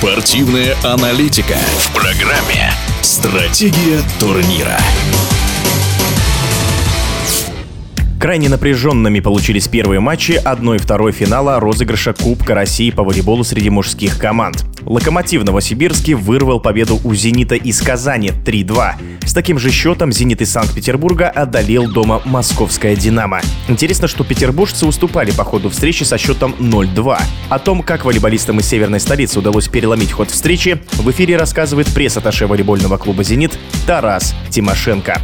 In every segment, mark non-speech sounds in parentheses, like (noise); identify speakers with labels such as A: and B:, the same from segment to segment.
A: Спортивная аналитика в программе «Стратегия турнира».
B: Крайне напряженными получились первые матчи 1 и 2 финала розыгрыша Кубка России по волейболу среди мужских команд. Локомотив Новосибирский вырвал победу у «Зенита» из Казани 3-2. С таким же счетом «Зенит» из Санкт-Петербурга одолел дома московская «Динамо». Интересно, что петербуржцы уступали по ходу встречи со счетом 0-2. О том, как волейболистам из северной столицы удалось переломить ход встречи, в эфире рассказывает пресс-атташе волейбольного клуба «Зенит» Тарас Тимошенко.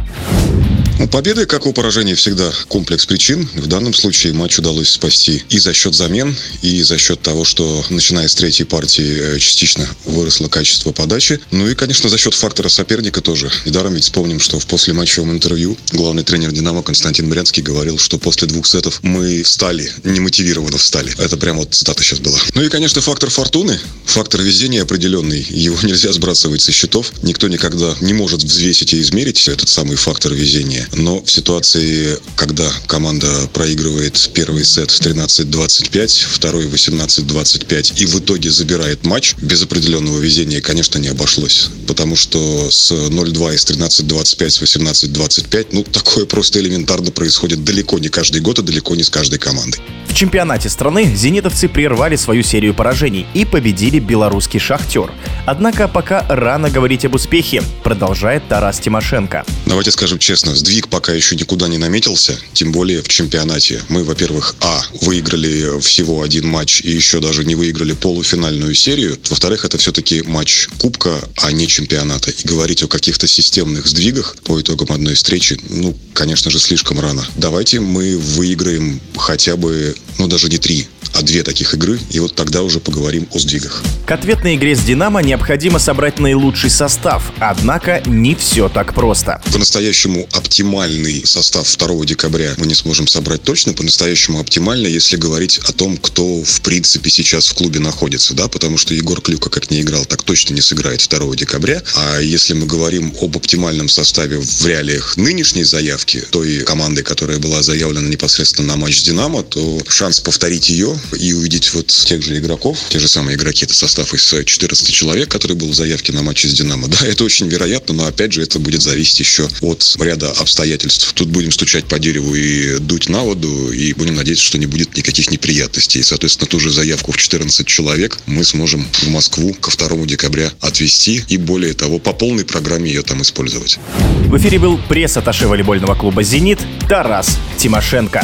C: У победы, как у поражения, всегда комплекс причин. В данном случае матч удалось спасти и за счет замен, и за счет того, что начиная с третьей партии э, частично выросло качество подачи. Ну и, конечно, за счет фактора соперника тоже. Недаром ведь вспомним, что в послематчевом интервью главный тренер «Динамо» Константин Брянский говорил, что после двух сетов мы встали, немотивированно встали. Это прямо вот цитата сейчас была. Ну и, конечно, фактор фортуны, фактор везения определенный. Его (laughs) нельзя сбрасывать со счетов. Никто никогда не может взвесить и измерить этот самый фактор везения. Но в ситуации, когда команда проигрывает первый сет 13-25, второй 18-25 и в итоге забирает матч, без определенного везения, конечно, не обошлось. Потому что с 0-2 из 13-25, с 18-25, ну, такое просто элементарно происходит далеко не каждый год и далеко не с каждой командой.
B: В чемпионате страны зенитовцы прервали свою серию поражений и победили белорусский «Шахтер». Однако пока рано говорить об успехе, продолжает Тарас Тимошенко.
C: Давайте скажем честно, сдвиг пока еще никуда не наметился, тем более в чемпионате. Мы, во-первых, а, выиграли всего один матч и еще даже не выиграли полуфинальную серию. Во-вторых, это все-таки матч Кубка, а не чемпионата. И говорить о каких-то системных сдвигах по итогам одной встречи, ну, конечно же, слишком рано. Давайте мы выиграем хотя бы, ну, даже не три, а две таких игры, и вот тогда уже поговорим о сдвигах.
B: К ответной игре с «Динамо» необходимо собрать наилучший состав, однако не все так просто.
C: По-настоящему оптимальный состав 2 декабря мы не сможем собрать точно, по-настоящему оптимально, если говорить о том, кто в принципе сейчас в клубе находится, да, потому что Егор Клюка как не играл, так точно не сыграет 2 декабря, а если мы говорим об оптимальном составе в реалиях нынешней заявки, той команды, которая была заявлена непосредственно на матч с «Динамо», то шанс повторить ее и увидеть вот тех же игроков, те же самые игроки, это состав из 14 человек, который был в заявке на матче с «Динамо». (laughs) Да, это очень вероятно, но опять же это будет зависеть еще от ряда обстоятельств. Тут будем стучать по дереву и дуть на воду, и будем надеяться, что не будет никаких неприятностей. И, соответственно, ту же заявку в 14 человек мы сможем в Москву ко 2 декабря отвезти и, более того, по полной программе ее там использовать.
B: В эфире был пресс-атташе волейбольного клуба «Зенит» Тарас Тимошенко.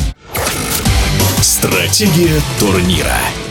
A: Стратегия турнира.